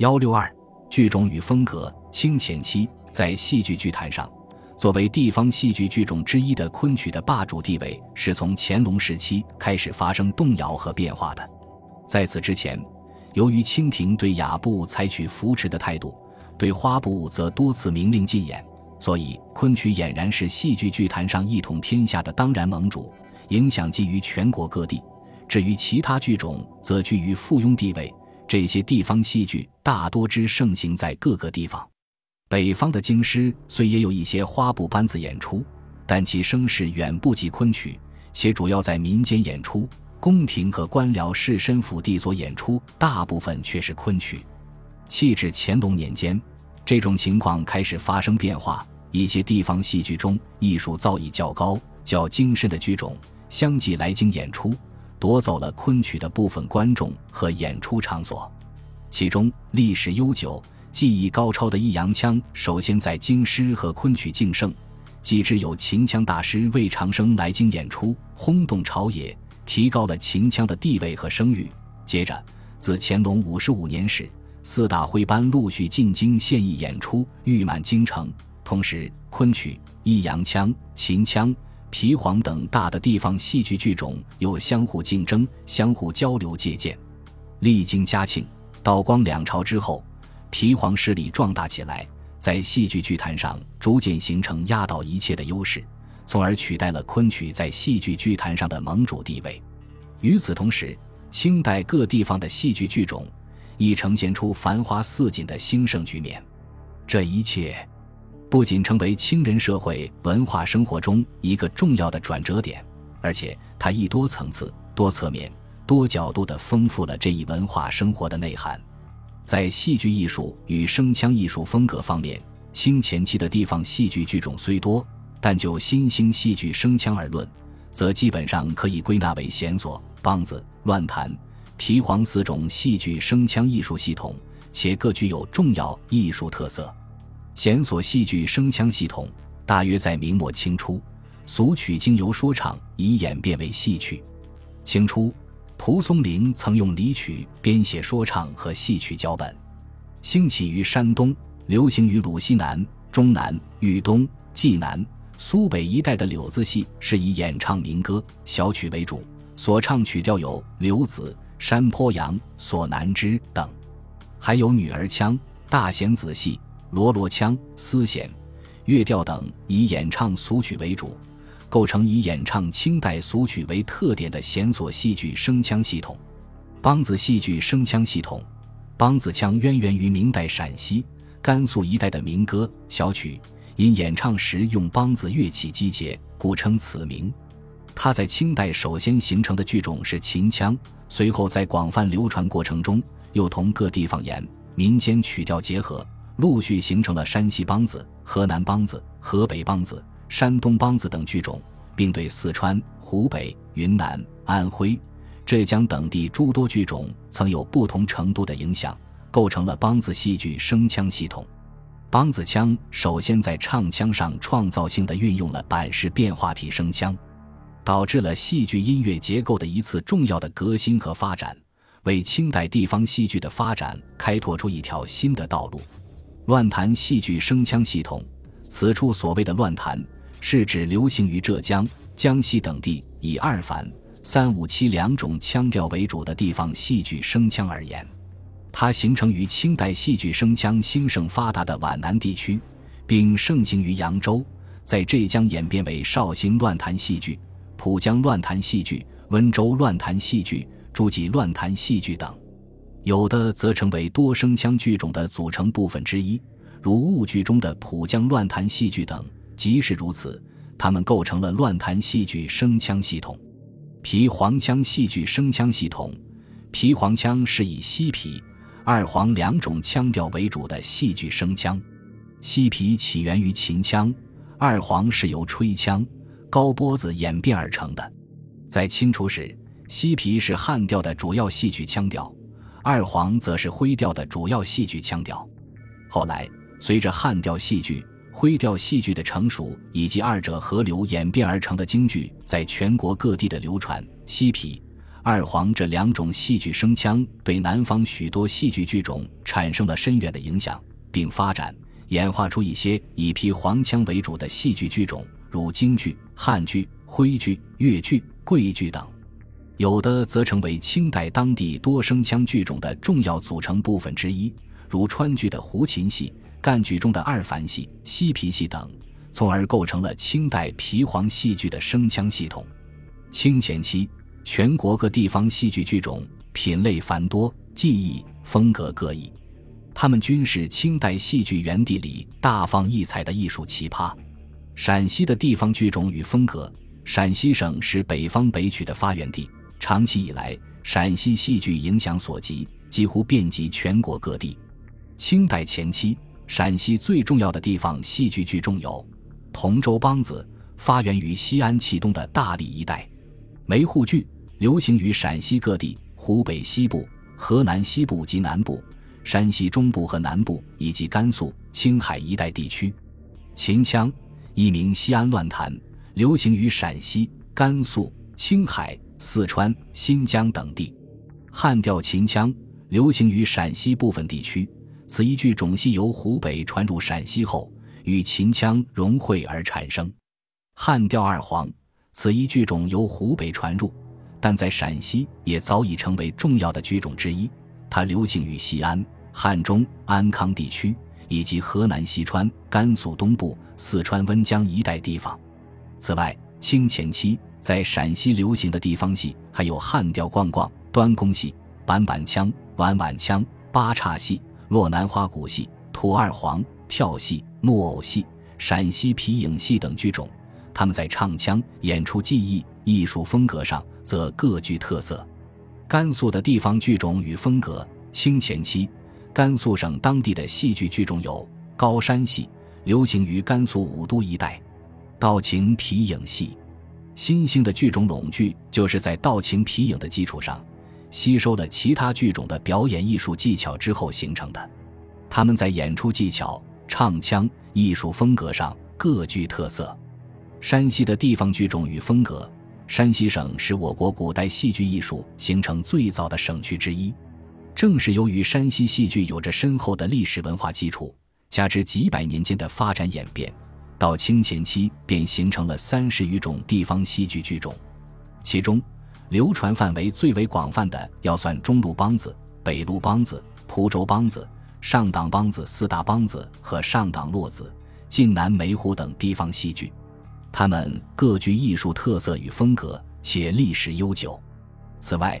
幺六二剧种与风格。清前期，在戏剧剧坛上，作为地方戏剧剧种之一的昆曲的霸主地位，是从乾隆时期开始发生动摇和变化的。在此之前，由于清廷对雅部采取扶持的态度，对花部则多次明令禁演，所以昆曲俨然是戏剧剧坛上一统天下的当然盟主，影响基于全国各地。至于其他剧种，则居于附庸地位。这些地方戏剧大多之盛行在各个地方。北方的京师虽也有一些花布班子演出，但其声势远不及昆曲，且主要在民间演出。宫廷和官僚士绅府地所演出，大部分却是昆曲。气至乾隆年间，这种情况开始发生变化。一些地方戏剧中，艺术造诣较高、较精深的剧种，相继来京演出，夺走了昆曲的部分观众和演出场所。其中历史悠久。技艺高超的弋阳腔，首先在京师和昆曲竞胜，继之有秦腔大师魏长生来京演出，轰动朝野，提高了秦腔的地位和声誉。接着，自乾隆五十五年始，四大徽班陆续进京献艺演出，誉满京城。同时，昆曲、弋阳腔、秦腔、皮黄等大的地方戏剧剧种又相互竞争、相互交流借鉴。历经嘉庆、道光两朝之后。皮黄势力壮大起来，在戏剧剧坛上逐渐形成压倒一切的优势，从而取代了昆曲在戏剧剧坛上的盟主地位。与此同时，清代各地方的戏剧剧种亦呈现出繁花似锦的兴盛局面。这一切不仅成为清人社会文化生活中一个重要的转折点，而且它亦多层次、多侧面、多角度地丰富了这一文化生活的内涵。在戏剧艺术与声腔艺术风格方面，清前期的地方戏剧剧种虽多，但就新兴戏剧声腔而论，则基本上可以归纳为弦索、梆子、乱弹、皮黄四种戏剧声腔艺术系统，且各具有重要艺术特色。弦索戏剧声腔系统大约在明末清初，俗曲经由说唱已演变为戏曲。清初。蒲松龄曾用离曲编写说唱和戏曲脚本，兴起于山东，流行于鲁西南、中南、豫东、冀南、苏北一带的柳子戏是以演唱民歌、小曲为主，所唱曲调有柳子、山坡羊、索南枝等，还有女儿腔、大弦子戏、罗罗腔、丝弦、乐调等，以演唱俗曲为主。构成以演唱清代俗曲为特点的弦索戏剧声腔系统，梆子戏剧声腔系统。梆子腔渊源于明代陕西、甘肃一带的民歌小曲，因演唱时用梆子乐器击节，故称此名。它在清代首先形成的剧种是秦腔，随后在广泛流传过程中，又同各地方言、民间曲调结合，陆续形成了山西梆子、河南梆子、河北梆子。山东梆子等剧种，并对四川、湖北、云南、安徽、浙江等地诸多剧种曾有不同程度的影响，构成了梆子戏剧声腔系统。梆子腔首先在唱腔上创造性的运用了板式变化体声腔，导致了戏剧音乐结构的一次重要的革新和发展，为清代地方戏剧的发展开拓出一条新的道路。乱弹戏剧声腔系统，此处所谓的乱弹。是指流行于浙江、江西等地以二反、三五七两种腔调为主的地方戏剧声腔而言，它形成于清代戏剧声腔兴盛发达的皖南地区，并盛行于扬州，在浙江演变为绍兴乱弹戏剧、浦江乱弹戏剧、温州乱弹戏剧、诸暨乱弹戏剧等，有的则成为多声腔剧种的组成部分之一，如婺剧中的浦江乱弹戏剧等。即使如此，它们构成了乱弹戏剧声腔系统。皮黄腔戏剧声腔系统，皮黄腔是以西皮、二黄两种腔调为主的戏剧声腔。西皮起源于秦腔，二黄是由吹腔、高波子演变而成的。在清初时，西皮是汉调的主要戏剧腔调，二黄则是徽调的主要戏剧腔调。后来，随着汉调戏剧。徽调戏剧的成熟，以及二者合流演变而成的京剧在全国各地的流传，西皮、二黄这两种戏剧声腔对南方许多戏剧剧种产生了深远的影响，并发展演化出一些以皮黄腔为主的戏剧剧种，如京剧、汉剧、徽剧、越剧、桂剧等；有的则成为清代当地多声腔剧种的重要组成部分之一，如川剧的胡琴戏、赣剧中的二凡戏、西皮戏等，从而构成了清代皮黄戏剧的声腔系统。清前期。全国各地方戏剧剧种品类繁多，技艺风格各异，他们均是清代戏剧园地里大放异彩的艺术奇葩。陕西的地方剧种与风格，陕西省是北方北曲的发源地，长期以来，陕西戏剧影响所及，几乎遍及全国各地。清代前期，陕西最重要的地方戏剧剧种有同州梆子，发源于西安启东的大荔一带。梅户剧流行于陕西各地、湖北西部、河南西部及南部、山西中部和南部以及甘肃、青海一带地区。秦腔一名西安乱弹，流行于陕西、甘肃、青海、四川、新疆等地。汉调秦腔流行于陕西部分地区，此一剧种系由湖北传入陕西后，与秦腔融汇而产生。汉调二黄。此一剧种由湖北传入，但在陕西也早已成为重要的剧种之一。它流行于西安、汉中、安康地区，以及河南西川、甘肃东部、四川温江一带地方。此外，清前期在陕西流行的地方戏还有汉调逛逛、端公戏、板板腔、碗碗腔、八叉戏、洛南花鼓戏、土二黄、跳戏、木偶戏、陕西皮影戏等剧种。他们在唱腔、演出技艺、艺术风格上则各具特色。甘肃的地方剧种与风格，清前期，甘肃省当地的戏剧剧种有高山戏，流行于甘肃武都一带；道情皮影戏，新兴的剧种拢剧就是在道情皮影的基础上，吸收了其他剧种的表演艺术技巧之后形成的。他们在演出技巧、唱腔、艺术风格上各具特色。山西的地方剧种与风格，山西省是我国古代戏剧艺术形成最早的省区之一。正是由于山西戏剧有着深厚的历史文化基础，加之几百年间的发展演变，到清前期便形成了三十余种地方戏剧剧种。其中，流传范围最为广泛的要算中路梆子、北路梆子、蒲州梆子、上党梆子四大梆子和上党落子、晋南梅湖等地方戏剧。他们各具艺术特色与风格，且历史悠久。此外，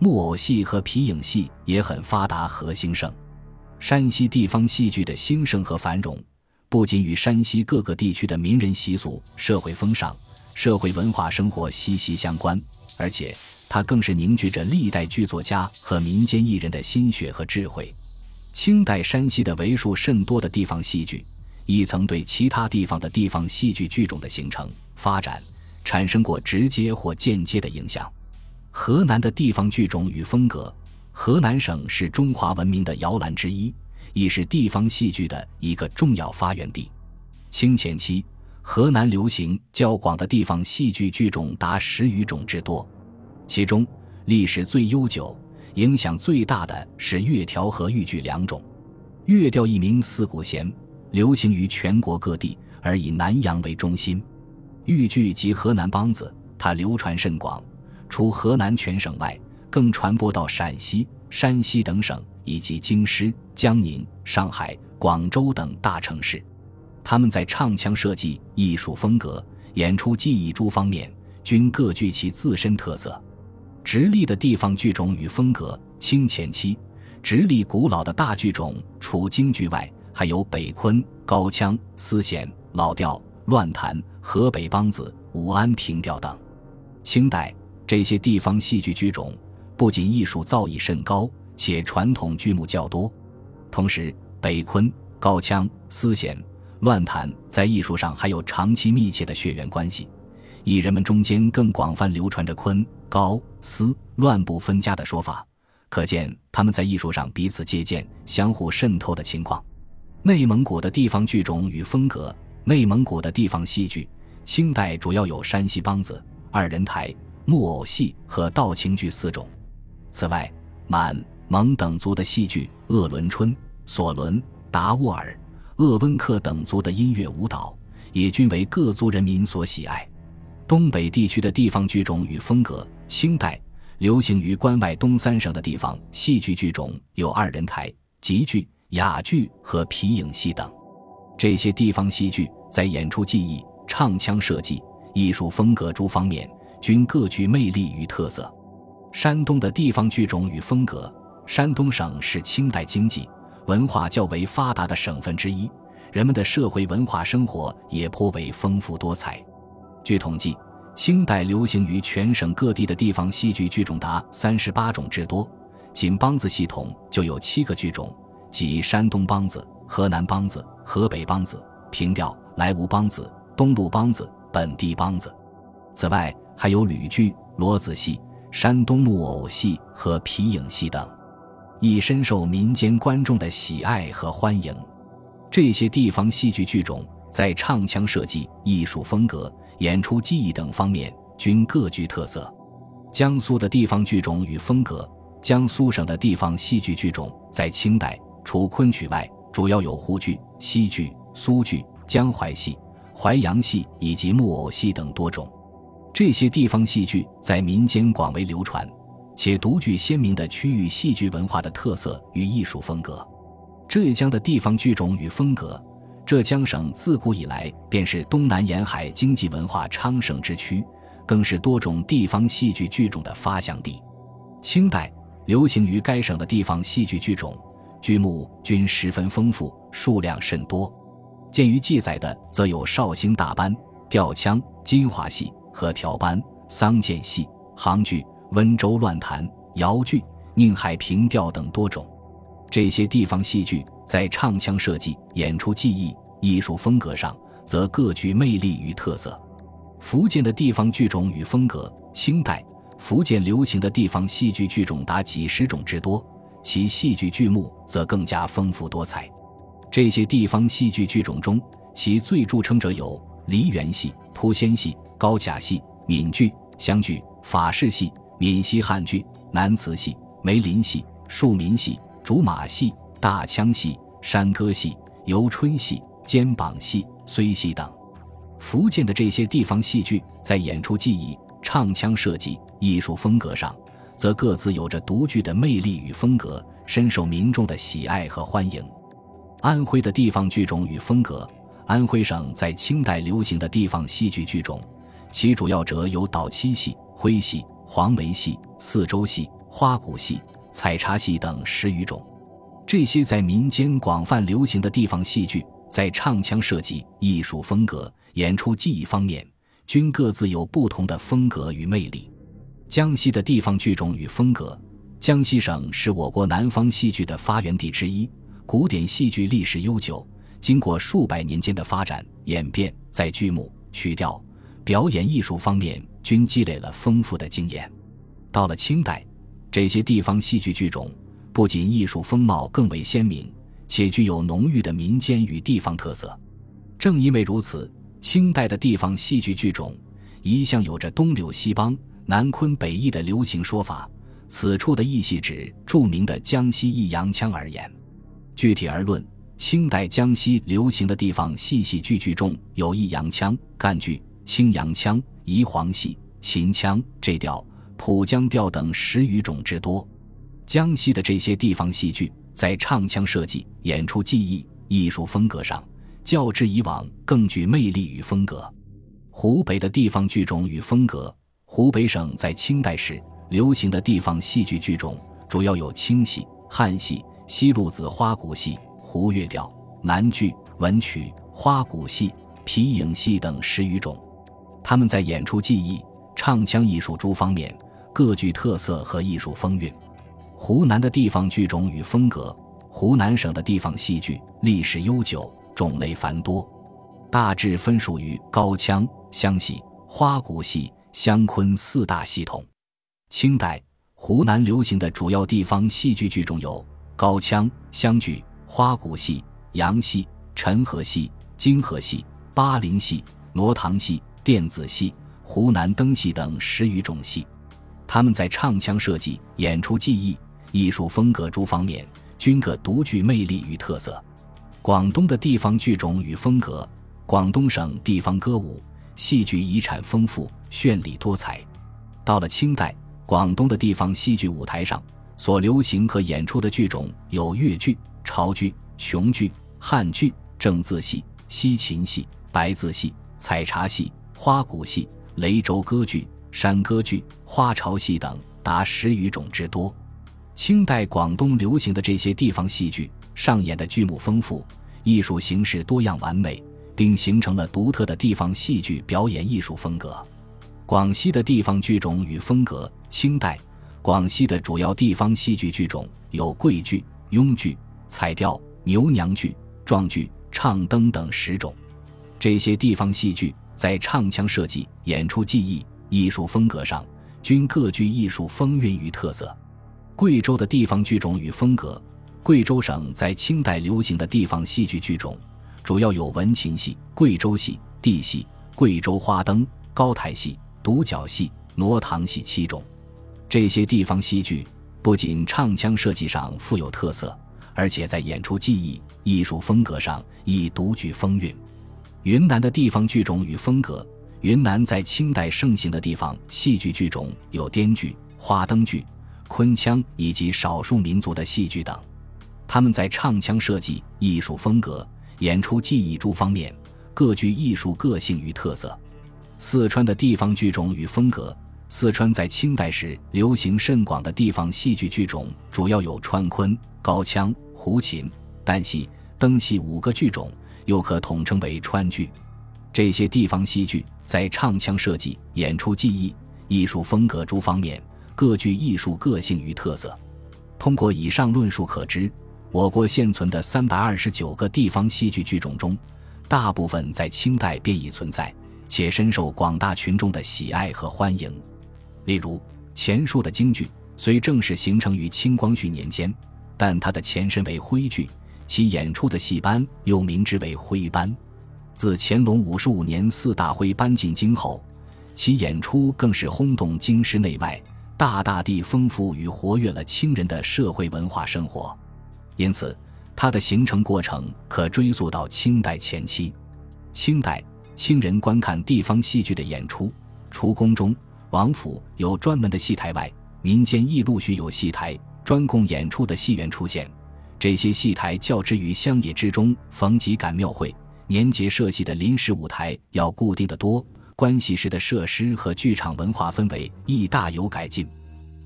木偶戏和皮影戏也很发达和兴盛。山西地方戏剧的兴盛和繁荣，不仅与山西各个地区的民人习俗、社会风尚、社会文化生活息息相关，而且它更是凝聚着历代剧作家和民间艺人的心血和智慧。清代山西的为数甚多的地方戏剧。亦曾对其他地方的地方戏剧剧种的形成发展产生过直接或间接的影响。河南的地方剧种与风格，河南省是中华文明的摇篮之一，亦是地方戏剧的一个重要发源地。清前期，河南流行较广的地方戏剧剧种达十余种之多，其中历史最悠久、影响最大的是越调和豫剧两种。越调一名四股弦。流行于全国各地，而以南阳为中心。豫剧及河南梆子，它流传甚广，除河南全省外，更传播到陕西、山西等省，以及京师、江宁、上海、广州等大城市。他们在唱腔设计、艺术风格、演出技艺诸方面，均各具其自身特色。直隶的地方剧种与风格，清前期，直隶古老的大剧种，除京剧外。还有北昆、高腔、丝弦、老调、乱弹、河北梆子、武安平调等。清代这些地方戏剧剧种不仅艺术造诣甚高，且传统剧目较多。同时，北昆、高腔、丝弦、乱弹在艺术上还有长期密切的血缘关系。艺人们中间更广泛流传着昆、高、丝、乱不分家的说法，可见他们在艺术上彼此借鉴、相互渗透的情况。内蒙古的地方剧种与风格，内蒙古的地方戏剧，清代主要有山西梆子、二人台、木偶戏和道情剧四种。此外，满、蒙等族的戏剧、鄂伦春、索伦、达斡尔、鄂温克等族的音乐舞蹈，也均为各族人民所喜爱。东北地区的地方剧种与风格，清代流行于关外东三省的地方戏剧剧种有二人台、集剧、哑剧和皮影戏等。这些地方戏剧在演出技艺、唱腔设计、艺术风格诸方面均各具魅力与特色。山东的地方剧种与风格。山东省是清代经济文化较为发达的省份之一，人们的社会文化生活也颇为丰富多彩。据统计，清代流行于全省各地的地方戏剧剧种达三十八种之多，仅梆子系统就有七个剧种，即山东梆子、河南梆子、河北梆子、平调、莱芜梆子、东路梆子、本地梆子。此外，还有吕剧、骡子戏。山东木偶戏和皮影戏等，亦深受民间观众的喜爱和欢迎。这些地方戏剧剧种在唱腔设计、艺术风格、演出技艺等方面均各具特色。江苏的地方剧种与风格，江苏省的地方戏剧剧种在清代除昆曲外，主要有沪剧、西剧、苏剧、江淮戏、淮扬戏以及木偶戏等多种。这些地方戏剧在民间广为流传，且独具鲜明的区域戏剧文化的特色与艺术风格。浙江的地方剧种与风格，浙江省自古以来便是东南沿海经济文化昌盛之区，更是多种地方戏剧剧种的发祥地。清代流行于该省的地方戏剧剧种，剧目均十分丰富，数量甚多。鉴于记载的，则有绍兴大班、吊腔、金华戏。和条班、桑涧戏、杭剧、温州乱弹、瑶剧、宁海平调等多种。这些地方戏剧在唱腔设计、演出技艺、艺术风格上，则各具魅力与特色。福建的地方剧种与风格，清代福建流行的地方戏剧剧种达几十种之多，其戏剧剧目则更加丰富多彩。这些地方戏剧剧种中，其最著称者有梨园戏、突仙戏。高甲戏、闽剧、湘剧、法式戏、闽西汉剧、南词戏、梅林戏、庶民戏、竹马戏、大腔戏、山歌戏、游春戏、肩膀戏、虽戏等。福建的这些地方戏剧在演出技艺、唱腔设计、艺术风格上，则各自有着独具的魅力与风格，深受民众的喜爱和欢迎。安徽的地方剧种与风格，安徽省在清代流行的地方戏剧剧种。其主要者有捣七戏、徽戏、黄梅戏、四周戏、花鼓戏、采茶戏等十余种。这些在民间广泛流行的地方戏剧，在唱腔设计、艺术风格、演出技艺方面，均各自有不同的风格与魅力。江西的地方剧种与风格，江西省是我国南方戏剧的发源地之一，古典戏剧历史悠久，经过数百年间的发展演变，在剧目、曲调。表演艺术方面均积累了丰富的经验。到了清代，这些地方戏剧剧种不仅艺术风貌更为鲜明，且具有浓郁的民间与地方特色。正因为如此，清代的地方戏剧剧种一向有着“东柳西梆，南昆北弋”的流行说法。此处的弋系指著名的江西弋阳腔而言。具体而论，清代江西流行的地方戏戏剧剧中有弋阳腔、赣剧。青阳腔、宜黄戏、秦腔、浙调、浦江调等十余种之多。江西的这些地方戏剧在唱腔设计、演出技艺、艺术风格上，较之以往更具魅力与风格。湖北的地方剧种与风格，湖北省在清代时流行的地方戏剧剧种主要有清戏、汉戏、西路子花鼓戏、胡乐调、南剧、文曲、花鼓戏、皮影戏等十余种。他们在演出技艺、唱腔艺术诸方面各具特色和艺术风韵。湖南的地方剧种与风格，湖南省的地方戏剧历史悠久，种类繁多，大致分属于高腔、湘戏、花鼓戏、湘昆四大系统。清代湖南流行的主要地方戏剧剧种有高腔、湘剧、花鼓戏、洋戏、陈河戏、泾河戏、巴陵戏、罗堂戏。电子戏、湖南灯戏等十余种戏。他们在唱腔设计、演出技艺、艺术风格诸方面均各独具魅力与特色。广东的地方剧种与风格，广东省地方歌舞戏剧遗产丰富、绚丽多彩。到了清代，广东的地方戏剧舞台上所流行和演出的剧种有越剧、潮剧、琼剧、汉剧、正字戏、西秦戏、白字戏、采茶戏、花鼓戏、雷州歌剧。山歌剧、花朝戏等达十余种之多。清代广东流行的这些地方戏剧上演的剧目丰富，艺术形式多样完美，并形成了独特的地方戏剧表演艺术风格。广西的地方剧种与风格，清代广西的主要地方戏剧剧种有桂剧、庸剧、彩调、牛娘剧、壮剧、唱灯等十种。这些地方戏剧在唱腔设计、演出技艺。艺术风格上均各具艺术风韵与特色。贵州的地方剧种与风格，贵州省在清代流行的地方戏剧剧种，主要有文琴戏、贵州戏、地戏、贵州花灯、高台戏、独角戏、挪堂戏七种。这些地方戏剧不仅唱腔设计上富有特色，而且在演出技艺、艺术风格上亦独具风韵。云南的地方剧种与风格。云南在清代盛行的地方戏剧剧种有滇剧、花灯剧、昆腔以及少数民族的戏剧等，他们在唱腔设计、艺术风格、演出技艺诸方面各具艺术个性与特色。四川的地方剧种与风格，四川在清代时流行甚广的地方戏剧剧种主要有川昆、高腔、胡琴、旦戏、灯戏五个剧种，又可统称为川剧。这些地方戏剧。在唱腔设计、演出技艺、艺术风格诸方面各具艺术个性与特色。通过以上论述可知，我国现存的三百二十九个地方戏剧剧种中，大部分在清代便已存在，且深受广大群众的喜爱和欢迎。例如，前述的京剧虽正式形成于清光绪年间，但它的前身为徽剧，其演出的戏班又名之为徽班。自乾隆五十五年四大徽班进京后，其演出更是轰动京师内外，大大地丰富与活跃了清人的社会文化生活。因此，它的形成过程可追溯到清代前期。清代清人观看地方戏剧的演出，除宫中、王府有专门的戏台外，民间亦陆续有戏台专供演出的戏园出现。这些戏台较之于乡野之中逢集赶庙会。年节设戏的临时舞台要固定的多，关戏时的设施和剧场文化氛围亦大有改进。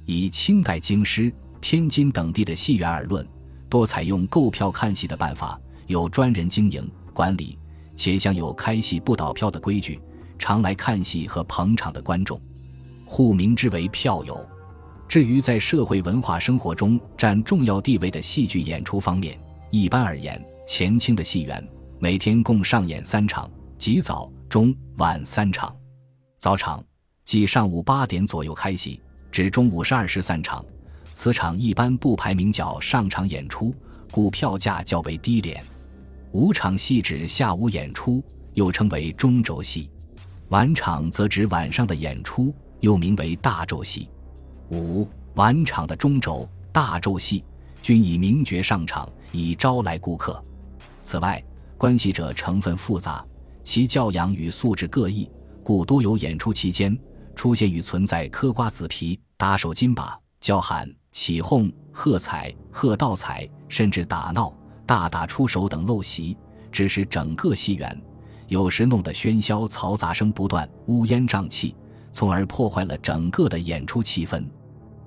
以清代京师、天津等地的戏园而论，多采用购票看戏的办法，有专人经营管理，且享有开戏不倒票的规矩。常来看戏和捧场的观众，互名之为票友。至于在社会文化生活中占重要地位的戏剧演出方面，一般而言，前清的戏园。每天共上演三场，即早、中、晚三场。早场即上午八点左右开戏，至中午十二时散场。此场一般不排名角上场演出，故票价较为低廉。午场戏指下午演出，又称为中轴戏；晚场则指晚上的演出，又名为大轴戏。五、晚场的中轴、大轴戏均以名角上场，以招来顾客。此外，关系者成分复杂，其教养与素质各异，故多有演出期间出现与存在嗑瓜子皮、打手金把、叫喊、起哄、喝彩、喝倒彩，甚至打闹、大打出手等陋习，致使整个戏园有时弄得喧嚣嘈杂声不断、乌烟瘴气，从而破坏了整个的演出气氛。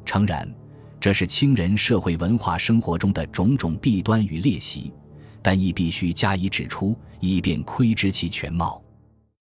诚然，这是清人社会文化生活中的种种弊端与劣习。但亦必须加以指出，以便窥知其全貌。